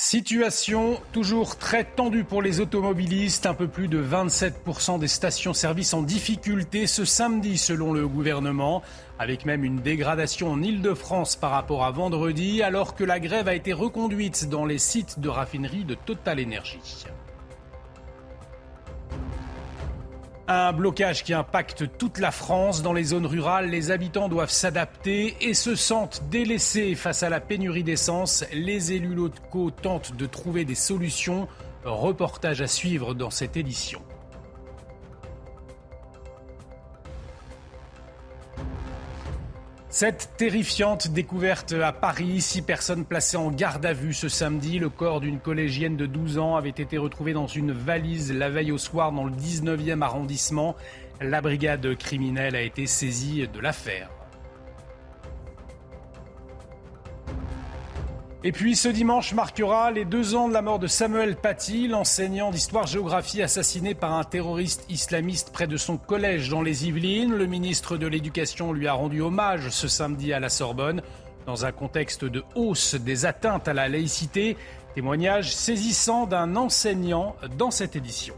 Situation toujours très tendue pour les automobilistes. Un peu plus de 27% des stations-service en difficulté ce samedi, selon le gouvernement, avec même une dégradation en Ile-de-France par rapport à vendredi, alors que la grève a été reconduite dans les sites de raffinerie de Total Energy. Un blocage qui impacte toute la France. Dans les zones rurales, les habitants doivent s'adapter et se sentent délaissés face à la pénurie d'essence. Les élus locaux tentent de trouver des solutions. Reportage à suivre dans cette édition. Cette terrifiante découverte à Paris, six personnes placées en garde à vue ce samedi. Le corps d'une collégienne de 12 ans avait été retrouvé dans une valise la veille au soir dans le 19e arrondissement. La brigade criminelle a été saisie de l'affaire. Et puis ce dimanche marquera les deux ans de la mort de Samuel Paty, l'enseignant d'histoire-géographie assassiné par un terroriste islamiste près de son collège dans les Yvelines. Le ministre de l'Éducation lui a rendu hommage ce samedi à la Sorbonne dans un contexte de hausse des atteintes à la laïcité. Témoignage saisissant d'un enseignant dans cette édition.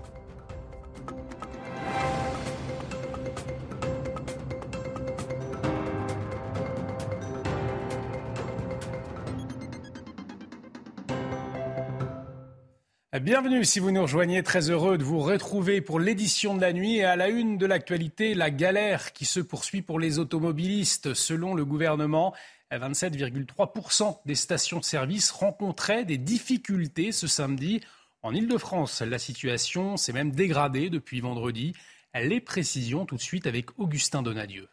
Bienvenue si vous nous rejoignez, très heureux de vous retrouver pour l'édition de la nuit et à la une de l'actualité, la galère qui se poursuit pour les automobilistes. Selon le gouvernement, 27,3% des stations-service rencontraient des difficultés ce samedi. En Ile-de-France, la situation s'est même dégradée depuis vendredi. Les précisions tout de suite avec Augustin Donadieu.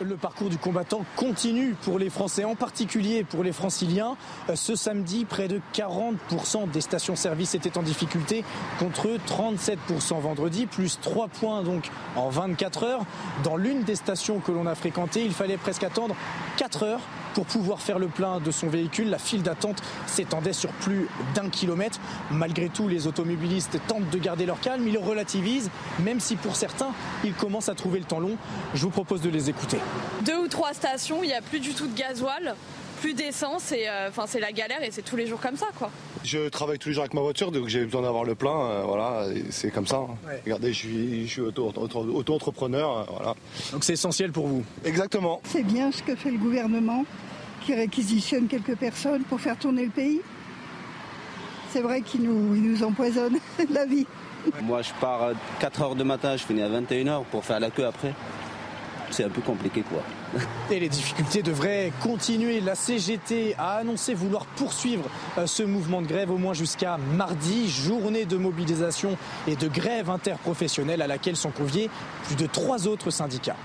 Le parcours du combattant continue pour les Français, en particulier pour les franciliens. Ce samedi, près de 40% des stations-service étaient en difficulté contre 37% vendredi, plus 3 points donc en 24 heures. Dans l'une des stations que l'on a fréquentées, il fallait presque attendre 4 heures pour pouvoir faire le plein de son véhicule. La file d'attente s'étendait sur plus d'un kilomètre. Malgré tout, les automobilistes tentent de garder leur calme, ils relativisent, même si pour certains, ils commencent à trouver le temps long. Je vous propose de les écouter. Deux ou trois stations, il n'y a plus du tout de gasoil plus d'essence et euh, c'est la galère et c'est tous les jours comme ça quoi. Je travaille tous les jours avec ma voiture donc j'ai besoin d'avoir le plein euh, voilà c'est comme ça. Hein. Regardez je suis, je suis auto-entrepreneur euh, voilà. Donc c'est essentiel pour vous. Exactement. C'est bien ce que fait le gouvernement qui réquisitionne quelques personnes pour faire tourner le pays. C'est vrai qu'il nous, il nous empoisonne la vie. Moi je pars à 4h du matin, je finis à 21h pour faire la queue après c'est un peu compliqué quoi. Et les difficultés devraient continuer. La CGT a annoncé vouloir poursuivre euh, ce mouvement de grève au moins jusqu'à mardi, journée de mobilisation et de grève interprofessionnelle à laquelle sont conviés plus de trois autres syndicats.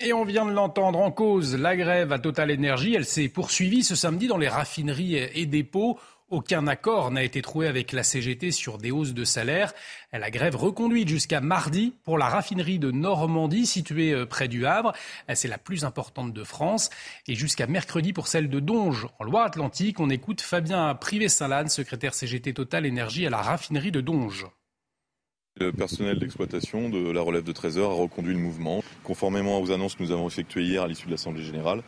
Et on vient de l'entendre en cause, la grève à Total Energy, elle s'est poursuivie ce samedi dans les raffineries et dépôts. Aucun accord n'a été trouvé avec la CGT sur des hausses de salaire. La grève reconduite jusqu'à mardi pour la raffinerie de Normandie située euh, près du Havre. C'est la plus importante de France. Et jusqu'à mercredi pour celle de Donge en Loire-Atlantique. On écoute Fabien Privé-Salade, secrétaire CGT Total Énergie à la raffinerie de Donge. Le personnel d'exploitation de la relève de Trésor a reconduit le mouvement. Conformément aux annonces que nous avons effectuées hier à l'issue de l'Assemblée générale,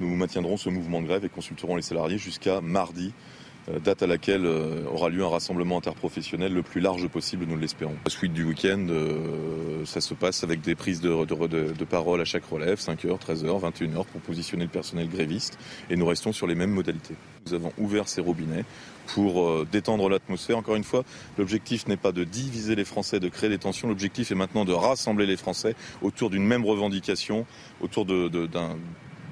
nous maintiendrons ce mouvement de grève et consulterons les salariés jusqu'à mardi euh, date à laquelle euh, aura lieu un rassemblement interprofessionnel le plus large possible, nous l'espérons. La suite du week-end, euh, ça se passe avec des prises de, de, de, parole à chaque relève, 5h, 13h, 21h, pour positionner le personnel gréviste, et nous restons sur les mêmes modalités. Nous avons ouvert ces robinets pour détendre l'atmosphère. Encore une fois, l'objectif n'est pas de diviser les Français, de créer des tensions. L'objectif est maintenant de rassembler les Français autour d'une même revendication, autour d'un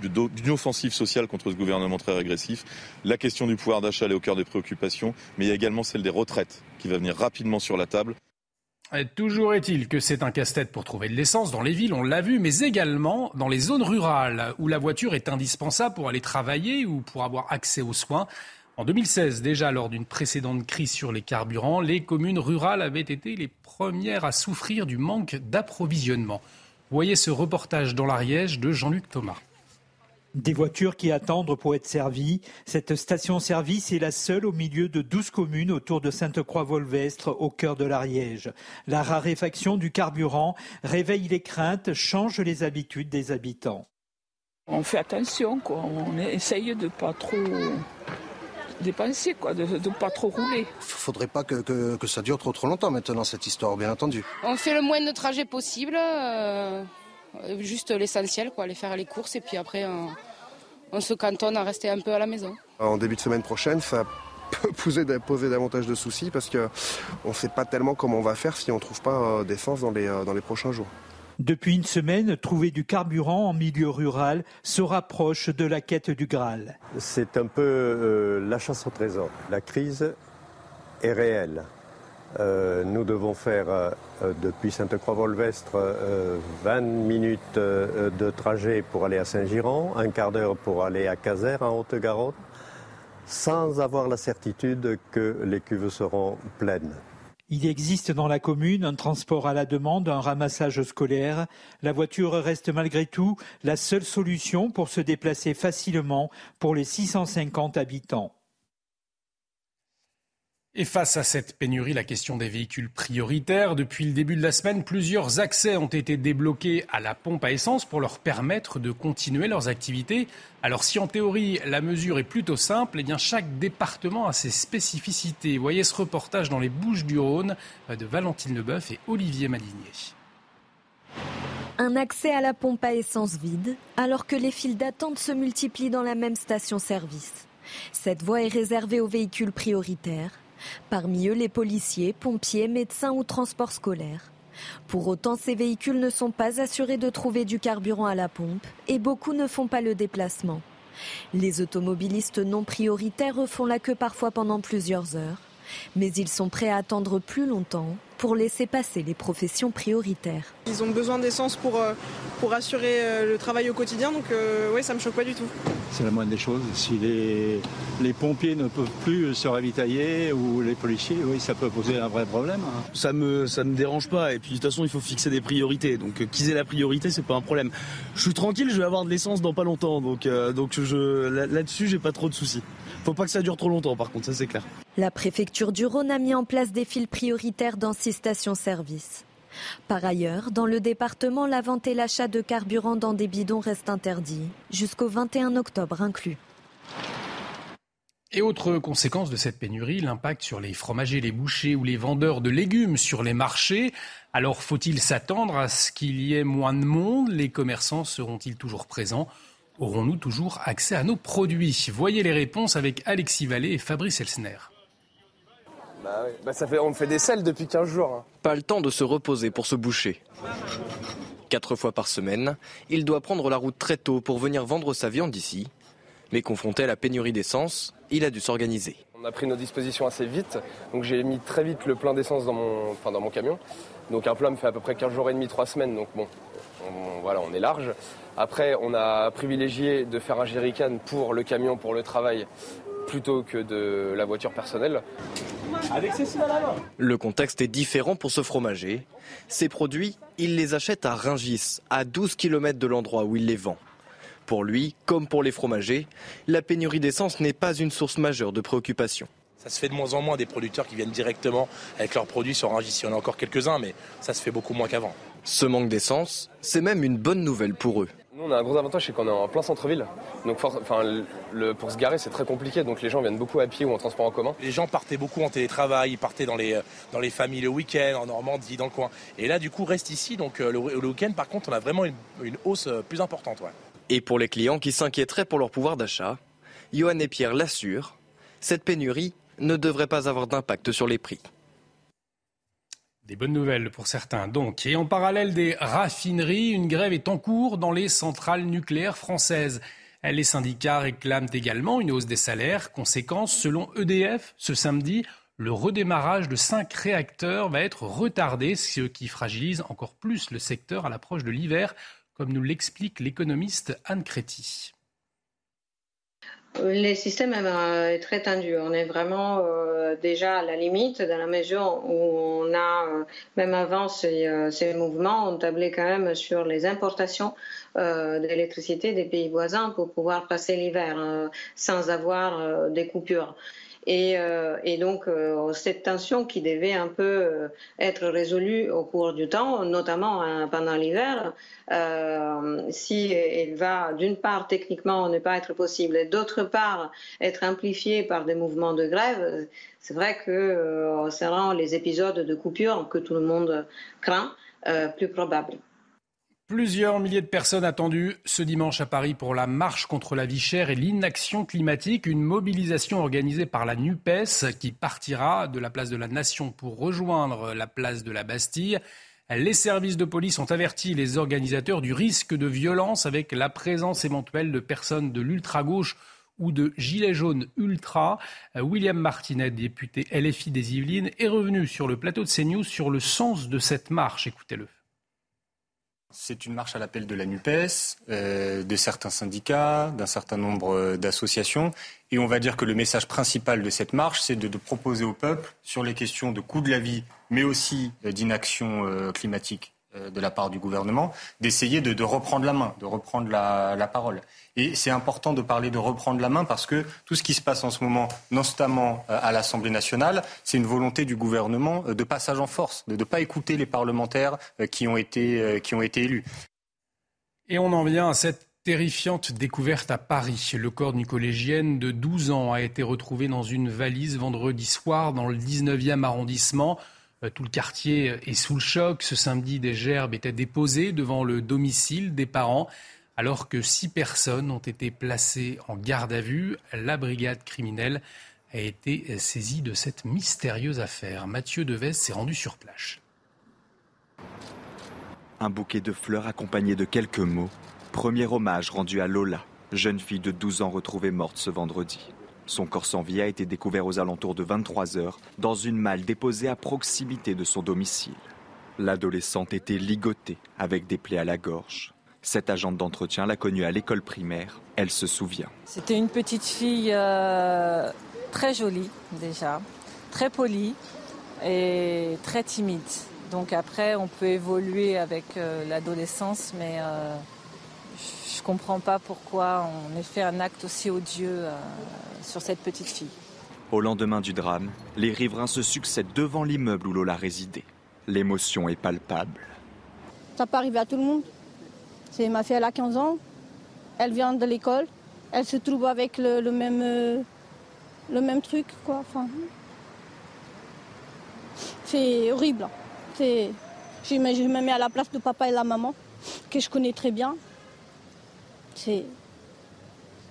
d'une offensive sociale contre ce gouvernement très régressif. La question du pouvoir d'achat est au cœur des préoccupations, mais il y a également celle des retraites qui va venir rapidement sur la table. Toujours est-il que c'est un casse-tête pour trouver de l'essence dans les villes, on l'a vu, mais également dans les zones rurales où la voiture est indispensable pour aller travailler ou pour avoir accès aux soins. En 2016, déjà lors d'une précédente crise sur les carburants, les communes rurales avaient été les premières à souffrir du manque d'approvisionnement. Voyez ce reportage dans l'Ariège de Jean-Luc Thomas. Des voitures qui attendent pour être servies. Cette station-service est la seule au milieu de 12 communes autour de Sainte-Croix-Volvestre, au cœur de l'Ariège. La raréfaction du carburant réveille les craintes, change les habitudes des habitants. On fait attention, quoi. on essaye de pas trop dépenser, quoi, de ne pas trop rouler. Il faudrait pas que, ça dure trop trop longtemps maintenant, cette histoire, bien entendu. On fait le moins de trajets possible. Euh, juste l'essentiel, quoi, aller faire les courses et puis après on, se cantonne à rester un peu à la maison. En début de semaine prochaine, ça peut poser, poser davantage de soucis parce qu'on ne sait pas tellement comment on va faire si on ne trouve pas euh, d'essence dans les, euh, dans les prochains jours. Depuis une semaine, trouver du carburant en milieu rural se rapproche de la quête du Graal. C'est un peu la chasse au trésor. La crise est réelle. Euh, nous devons faire euh, depuis Sainte-Croix-Volvestre 20 euh, minutes de trajet pour aller à Saint-Giron, un quart d'heure pour aller à Caser en Haute-Garonne, sans avoir la certitude que les cuves seront pleines. Il existe dans la commune un transport à la demande, un ramassage scolaire. La voiture reste malgré tout la seule solution pour se déplacer facilement pour les 650 habitants. Et face à cette pénurie, la question des véhicules prioritaires, depuis le début de la semaine, plusieurs accès ont été débloqués à la pompe à essence pour leur permettre de continuer leurs activités. Alors si en théorie la mesure est plutôt simple, eh bien chaque département a ses spécificités. Voyez ce reportage dans les Bouches du Rhône de Valentine Leboeuf et Olivier Malinier. Un accès à la pompe à essence vide, alors que les files d'attente se multiplient dans la même station-service. Cette voie est réservée aux véhicules prioritaires Parmi eux, les policiers, pompiers, médecins ou transports scolaires. Pour autant, ces véhicules ne sont pas assurés de trouver du carburant à la pompe et beaucoup ne font pas le déplacement. Les automobilistes non prioritaires font la queue parfois pendant plusieurs heures, mais ils sont prêts à attendre plus longtemps pour laisser passer les professions prioritaires. Ils ont besoin d'essence pour, euh, pour assurer euh, le travail au quotidien, donc euh, oui, ça me choque pas du tout. C'est la moindre des choses. Si les, les pompiers ne peuvent plus se ravitailler ou les policiers, oui, ça peut poser un vrai problème. Hein. Ça me, ça me dérange pas. Et puis de toute façon, il faut fixer des priorités. Donc qu'ils aient la priorité, c'est pas un problème. Je suis tranquille, je vais avoir de l'essence dans pas longtemps. Donc, donc je, là-dessus, j'ai pas trop de soucis. Faut pas que ça dure trop longtemps, par contre, ça c'est clair. La préfecture du Rhône a mis en place des fils prioritaires dans six stations-service. Par ailleurs, dans le département, la vente et l'achat de carburant dans des bidons restent interdits, jusqu'au 21 octobre inclus. Et autre conséquence de cette pénurie, l'impact sur les fromagers, les bouchers ou les vendeurs de légumes sur les marchés. Alors faut-il s'attendre à ce qu'il y ait moins de monde? Les commerçants seront-ils toujours présents? Aurons-nous toujours accès à nos produits? Voyez les réponses avec Alexis Vallée et Fabrice Elsner. Bah, bah ça fait, on fait des selles depuis 15 jours. Hein. Pas le temps de se reposer pour se boucher. Quatre fois par semaine, il doit prendre la route très tôt pour venir vendre sa viande ici. Mais confronté à la pénurie d'essence, il a dû s'organiser. On a pris nos dispositions assez vite, donc j'ai mis très vite le plein d'essence dans mon, enfin dans mon camion. Donc un plein me fait à peu près 15 jours et demi, 3 semaines, donc bon, on, voilà, on est large. Après, on a privilégié de faire un jerrycan pour le camion, pour le travail, plutôt que de la voiture personnelle. Le contexte est différent pour ce fromager. Ces produits, il les achète à Ringis, à 12 km de l'endroit où il les vend. Pour lui, comme pour les fromagers, la pénurie d'essence n'est pas une source majeure de préoccupation. Ça se fait de moins en moins des producteurs qui viennent directement avec leurs produits sur Ringis. Il y en a encore quelques-uns, mais ça se fait beaucoup moins qu'avant. Ce manque d'essence, c'est même une bonne nouvelle pour eux. Nous, on a un gros avantage, c'est qu'on est en plein centre-ville. Donc, enfin, le, pour se garer, c'est très compliqué. Donc, les gens viennent beaucoup à pied ou en transport en commun. Les gens partaient beaucoup en télétravail, ils partaient dans les, dans les familles le week-end, en Normandie, dans le coin. Et là, du coup, restent ici. Donc, euh, le, week-end, par contre, on a vraiment une, hausse euh, plus importante. Et pour les clients qui s'inquiéteraient pour leur pouvoir d'achat, Johan et Pierre l'assurent, cette pénurie ne devrait pas avoir d'impact sur les prix. Des bonnes nouvelles pour certains donc. Et en parallèle des raffineries, une grève est en cours dans les centrales nucléaires françaises. Les syndicats réclament également une hausse des salaires. Conséquence, selon EDF, ce samedi, le redémarrage de cinq réacteurs va être retardé, ce qui fragilise encore plus le secteur à l'approche de l'hiver, comme nous l'explique l'économiste Anne Créty. Le système est très tendu. On est vraiment euh, déjà à la limite dans la mesure où on a, euh, même avant euh, ces, mouvements, on tablait quand même sur les importations d'électricité des pays voisins pour pouvoir passer l'hiver sans avoir des coupures. Et, euh, et donc, euh, cette tension qui devait un peu euh, être résolue au cours du temps, notamment hein, pendant l'hiver, si elle va, d'une part, techniquement ne pas être possible, et d'autre part, être amplifiée par des mouvements de grève, c'est vrai que ça rend les épisodes de coupure que tout le monde craint plus probables. Plusieurs milliers de personnes attendues ce dimanche à Paris pour la marche contre la vie chère et l'inaction climatique, une mobilisation organisée par la NUPES qui partira de la place de la Nation pour rejoindre la place de la Bastille. Les services de police ont averti les organisateurs du risque de violence avec la présence éventuelle de personnes de l'ultra-gauche ou de gilets jaunes ultra. William Martinet, député LFI des Yvelines, est revenu sur le plateau de CNews sur le sens de cette marche. Écoutez-le. C'est une marche à l'appel de la NUPES, euh, de certains syndicats, d'un certain nombre euh, d'associations. Et on va dire que le message principal de cette marche, c'est de, proposer au peuple, sur les questions de coût de la vie, mais aussi euh, d'inaction climatique de la part du gouvernement, d'essayer de, reprendre la main, de reprendre la parole. Et c'est important de parler de reprendre la main parce que tout ce qui se passe en ce moment, notamment euh, à l'Assemblée nationale, c'est une volonté du gouvernement euh, de passage en force, de ne pas écouter les parlementaires euh, qui ont été, qui ont été élus. Et on en vient à cette terrifiante découverte à Paris. Le corps d'une collégienne de 12 ans a été retrouvé dans une valise vendredi soir dans le 19e arrondissement. Tout le quartier est sous le choc. Ce samedi, des gerbes étaient déposées devant le domicile des parents. Alors que six personnes ont été placées en garde à vue, la brigade criminelle a été saisie de cette mystérieuse affaire. Mathieu Deves s'est rendu sur place. Un bouquet de fleurs accompagné de quelques mots. Premier hommage rendu à Lola, jeune fille de 12 ans retrouvée morte ce vendredi. Son corps sans vie a été découvert aux alentours de 23 heures dans une malle déposée à proximité de son domicile. L'adolescente était ligotée avec des plaies à la gorge. Cette agente d'entretien l'a connue à l'école primaire. Elle se souvient. C'était une petite fille euh, très jolie déjà, très polie et très timide. Donc après, on peut évoluer avec euh, l'adolescence, mais euh, comprends pas pourquoi on ait fait un acte aussi odieux sur cette petite fille. Au lendemain du drame, les riverains se succèdent devant l'immeuble où Lola résidait. L'émotion est palpable. Ça peut arriver à tout le monde. C'est ma fille, elle a 15 ans. Elle vient de l'école. Elle se trouve avec le, même, euh, le même truc, quoi. Enfin, c'est horrible. C'est, je, me, je me mets à la place de papa et la maman, que je connais très bien. C'est,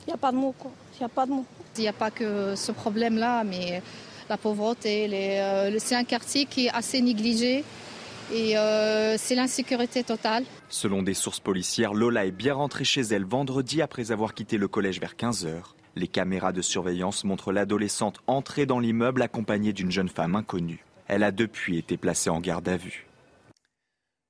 il n'y a pas de mots, quoi. Il n'y a pas de mots. Il n'y a pas que ce problème-là, mais la pauvreté, euh, c'est un quartier qui est assez négligé. Et euh, c'est l'insécurité totale. Selon des sources policières, Lola est bien rentrée chez elle vendredi après avoir quitté le collège vers 15h. Les caméras de surveillance montrent l'adolescente entrer dans l'immeuble accompagnée d'une jeune femme inconnue. Elle a depuis été placée en garde à vue.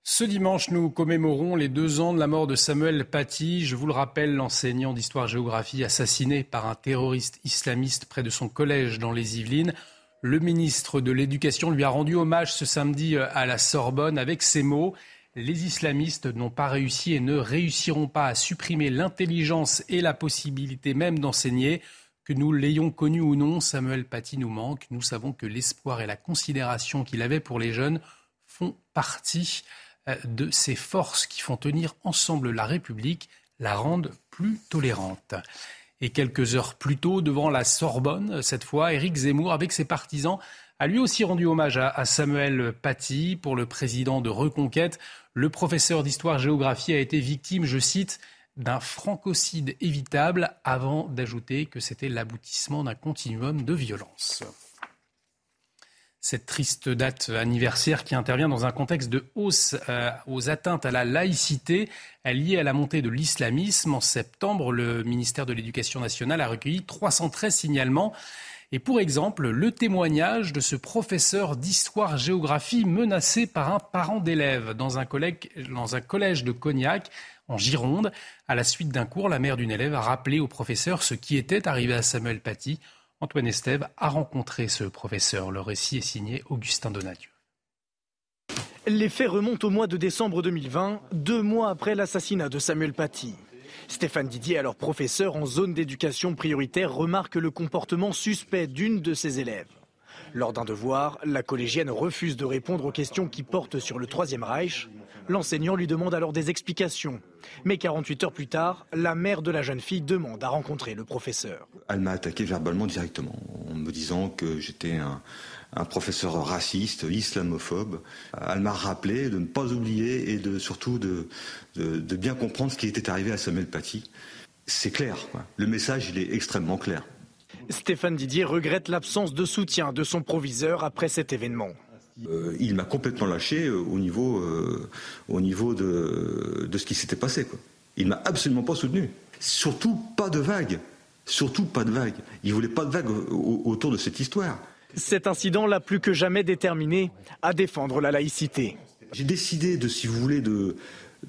Ce dimanche, nous commémorons les deux ans de la mort de Samuel Paty. Je vous le rappelle, l'enseignant d'histoire-géographie assassiné par un terroriste islamiste près de son collège dans les Yvelines. Le ministre de l'Éducation lui a rendu hommage ce samedi euh, à la Sorbonne avec ces mots. Les islamistes n'ont pas réussi et ne réussiront pas à supprimer l'intelligence et la possibilité même d'enseigner. Que nous l'ayons connu ou non, Samuel Paty nous manque. Nous savons que l'espoir et la considération qu'il avait pour les jeunes font partie de ces forces qui font tenir ensemble la République, la rendent plus tolérante. Et quelques heures plus tôt, devant la Sorbonne, cette fois, Éric Zemmour, avec ses partisans, a lui aussi rendu hommage à, Samuel Paty pour le président de Reconquête. Le professeur d'histoire-géographie a été victime, je cite, d'un francocide évitable, avant d'ajouter que c'était l'aboutissement d'un continuum de violence. Cette triste date anniversaire qui intervient dans un contexte de hausse euh, aux atteintes à la laïcité liée à la montée de l'islamisme. En septembre, le ministère de l'Éducation nationale a recueilli 313 signalements. Et pour exemple, le témoignage de ce professeur d'histoire-géographie menacé par un parent d'élève dans, un dans un collège de Cognac en Gironde. À la suite d'un cours, la mère d'une élève a rappelé au professeur ce qui était arrivé à Samuel Paty. Antoine Estève a rencontré ce professeur. Le récit est signé Augustin Donadieu. Les faits remontent au mois de décembre 2020, deux mois après l'assassinat de Samuel Paty. Stéphane Didier, alors professeur en zone d'éducation prioritaire, remarque le comportement suspect d'une de ses élèves. Lors d'un devoir, la collégienne refuse de répondre aux questions qui portent sur le Troisième Reich. L'enseignant lui demande alors des explications. Mais 48 heures plus tard, la mère de la jeune fille demande à rencontrer le professeur. Elle m'a attaqué verbalement directement en me disant que j'étais un, professeur raciste, islamophobe. Elle m'a rappelé de ne pas oublier et surtout de, de, bien comprendre ce qui était arrivé à Samuel Paty. C'est clair, le message il est extrêmement clair. Stéphane Didier regrette l'absence de soutien de son proviseur après cet événement. Euh, il m'a complètement lâché euh, au niveau, euh, au niveau de, de, ce qui s'était passé. Quoi. Il m'a absolument pas soutenu. Surtout pas de vague. Surtout pas de vague. Il voulait pas de vague autour de cette histoire. Cet incident l'a plus que jamais déterminé à défendre la laïcité. J'ai décidé de, si vous voulez, de,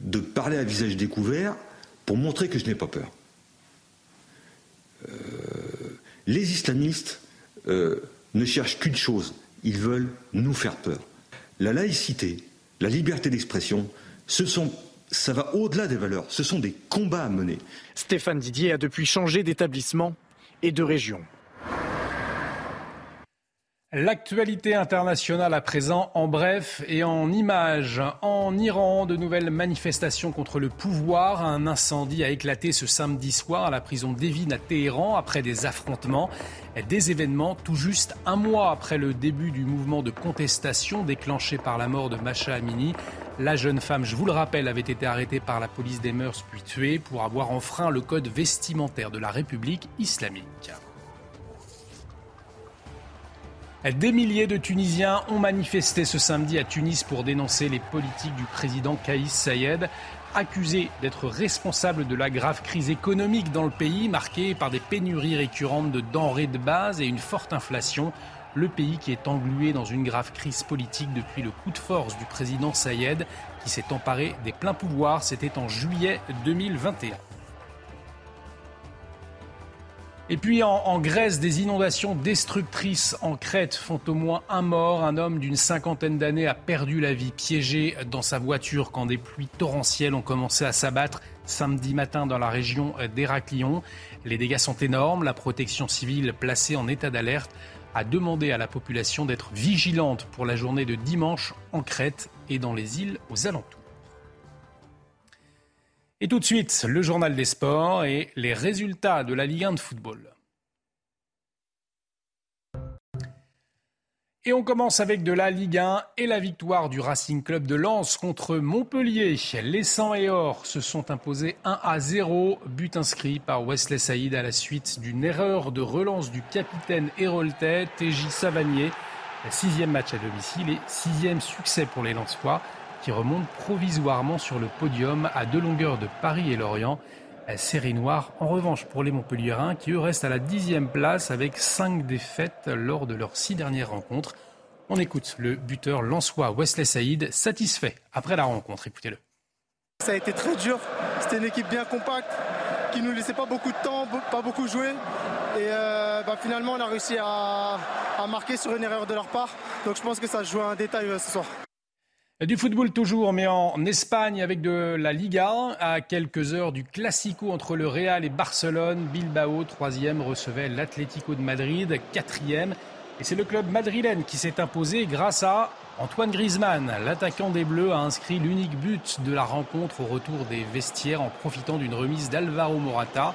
de parler à visage découvert pour montrer que je n'ai pas peur. Les islamistes ne cherchent qu'une chose, ils veulent nous faire peur. La laïcité, la liberté d'expression, ça va au-delà des valeurs, ce sont des combats à mener. Stéphane Didier a depuis changé d'établissement et de région. L'actualité internationale à présent en bref et en images. En Iran, de nouvelles manifestations contre le pouvoir. Un incendie a éclaté ce samedi soir à la prison d'Evin à Téhéran après des affrontements. Des événements tout juste un mois après le début du mouvement de contestation déclenché par la mort de Masha Amini. La jeune femme, je vous le rappelle, avait été arrêtée par la police des mœurs puis tuée pour avoir enfreint le code vestimentaire de la République islamique. Des milliers de Tunisiens ont manifesté ce samedi à Tunis pour dénoncer les politiques du président Kaïs Sayed, accusé d'être responsable de la grave crise économique dans le pays, marquée par des pénuries récurrentes de denrées de base et une forte inflation. Le pays qui est englué dans une grave crise politique depuis le coup de force du président Sayed, qui s'est emparé des pleins pouvoirs, c'était en juillet 2021. Et puis en, Grèce, des inondations destructrices en Crète font au moins un mort. Un homme d'une cinquantaine d'années a perdu la vie piégé dans sa voiture quand des pluies torrentielles ont commencé à s'abattre samedi matin dans la région d'Héraclion. Les dégâts sont énormes. La protection civile placée en état d'alerte a demandé à la population d'être vigilante pour la journée de dimanche en Crète et dans les îles aux alentours. Et tout de suite, le journal des sports et les résultats de la Ligue 1 de football. Et on commence avec de la Ligue 1 et la victoire du Racing Club de Lens contre Montpellier. Les 100 et or se sont imposés 1 à 0, but inscrit par Wesley Saïd à la suite d'une erreur de relance du capitaine héroltais TJ Savanier. Sixième match à domicile et sixième succès pour les Lensois qui remonte provisoirement sur le podium à deux longueurs de Paris et Lorient. Série noire, en revanche, pour les Montpelliérains, qui eux restent à la dixième place avec cinq défaites lors de leurs six dernières rencontres. On écoute le buteur lançois Wesley Saïd, satisfait après la rencontre. Écoutez-le. Ça a été très dur. C'était une équipe bien compacte, qui ne nous laissait pas beaucoup de temps, pas beaucoup jouer. Et euh, bah, finalement, on a réussi à, à, marquer sur une erreur de leur part. Donc je pense que ça joue un détail euh, ce soir. Du football toujours, mais en Espagne avec de la Liga. À quelques heures du Classico entre le Real et Barcelone, Bilbao, troisième, recevait l'Atlético de Madrid, quatrième. Et c'est le club madrilène qui s'est imposé grâce à Antoine Griezmann. L'attaquant des Bleus a inscrit l'unique but de la rencontre au retour des vestiaires en profitant d'une remise d'Alvaro Morata.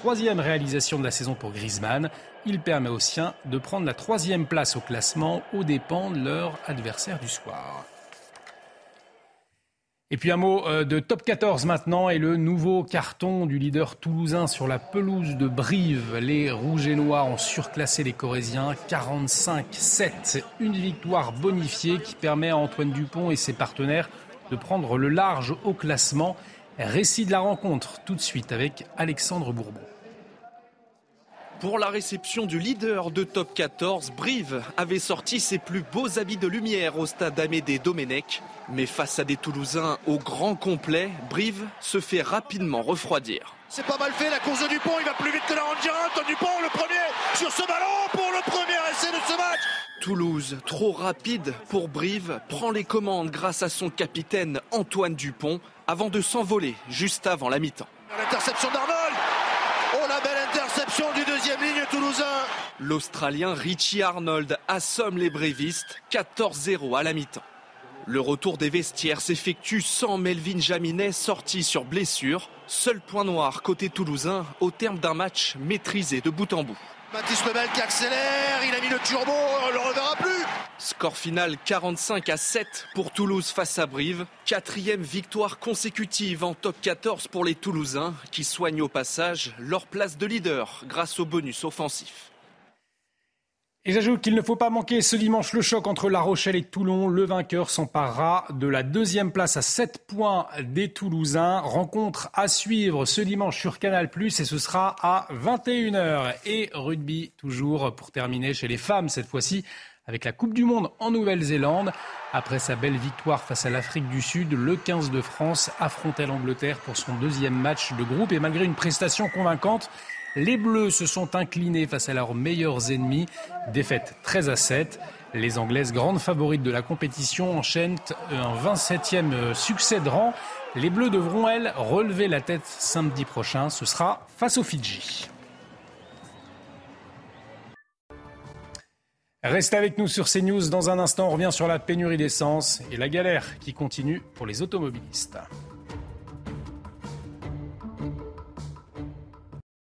Troisième réalisation de la saison pour Griezmann. Il permet aux siens de prendre la troisième place au classement aux dépens de leur adversaire du soir. Et puis un mot euh, de top 14 maintenant et le nouveau carton du leader toulousain sur la pelouse de Brive. Les Rouges et Noirs ont surclassé les Corésiens 45-7. Une victoire bonifiée qui permet à Antoine Dupont et ses partenaires de prendre le large au classement. Récit de la rencontre tout de suite avec Alexandre Bourbon. Pour la réception du leader de Top 14, Brive avait sorti ses plus beaux habits de lumière au stade Amédée Domenech. Mais face à des Toulousains au grand complet, Brive se fait rapidement refroidir. C'est pas mal fait la course de Dupont, il va plus vite que la. Antoine Dupont, le premier sur ce ballon pour le premier essai de ce match. Toulouse, trop rapide pour Brive, prend les commandes grâce à son capitaine Antoine Dupont avant de s'envoler juste avant la mi-temps. L'interception d'Arnold interception du deuxième ligne toulousain L'Australien Richie Arnold assomme les brévistes 14-0 à la mi-temps. Le retour des vestiaires s'effectue sans Melvin Jaminet sorti sur blessure. Seul point noir côté toulousain au terme d'un match maîtrisé de bout en bout. Mathis Lebel qui accélère, il a mis le turbo, on le reverra plus. Score final 45 à 7 pour Toulouse face à Brive. Quatrième victoire consécutive en top 14 pour les Toulousains qui soignent au passage leur place de leader grâce au bonus offensif. Et j'ajoute qu'il ne faut pas manquer ce dimanche le choc entre La Rochelle et Toulon. Le vainqueur s'emparera de la deuxième place à 7 points des Toulousains. Rencontre à suivre ce dimanche sur Canal+, et ce sera à 21h. Et rugby toujours pour terminer chez les femmes cette fois-ci avec la Coupe du Monde en Nouvelle-Zélande. Après sa belle victoire face à l'Afrique du Sud, le 15 de France affrontait l'Angleterre pour son deuxième match de groupe et malgré une prestation convaincante, les Bleus se sont inclinés face à leurs meilleurs ennemis. Défaite 13 à 7. Les Anglaises, grandes favorites de la compétition, enchaînent un 27e succès de rang. Les Bleus devront, elles, relever la tête samedi prochain. Ce sera face aux Fidji. Restez avec nous sur CNews. Dans un instant, on revient sur la pénurie d'essence et la galère qui continue pour les automobilistes.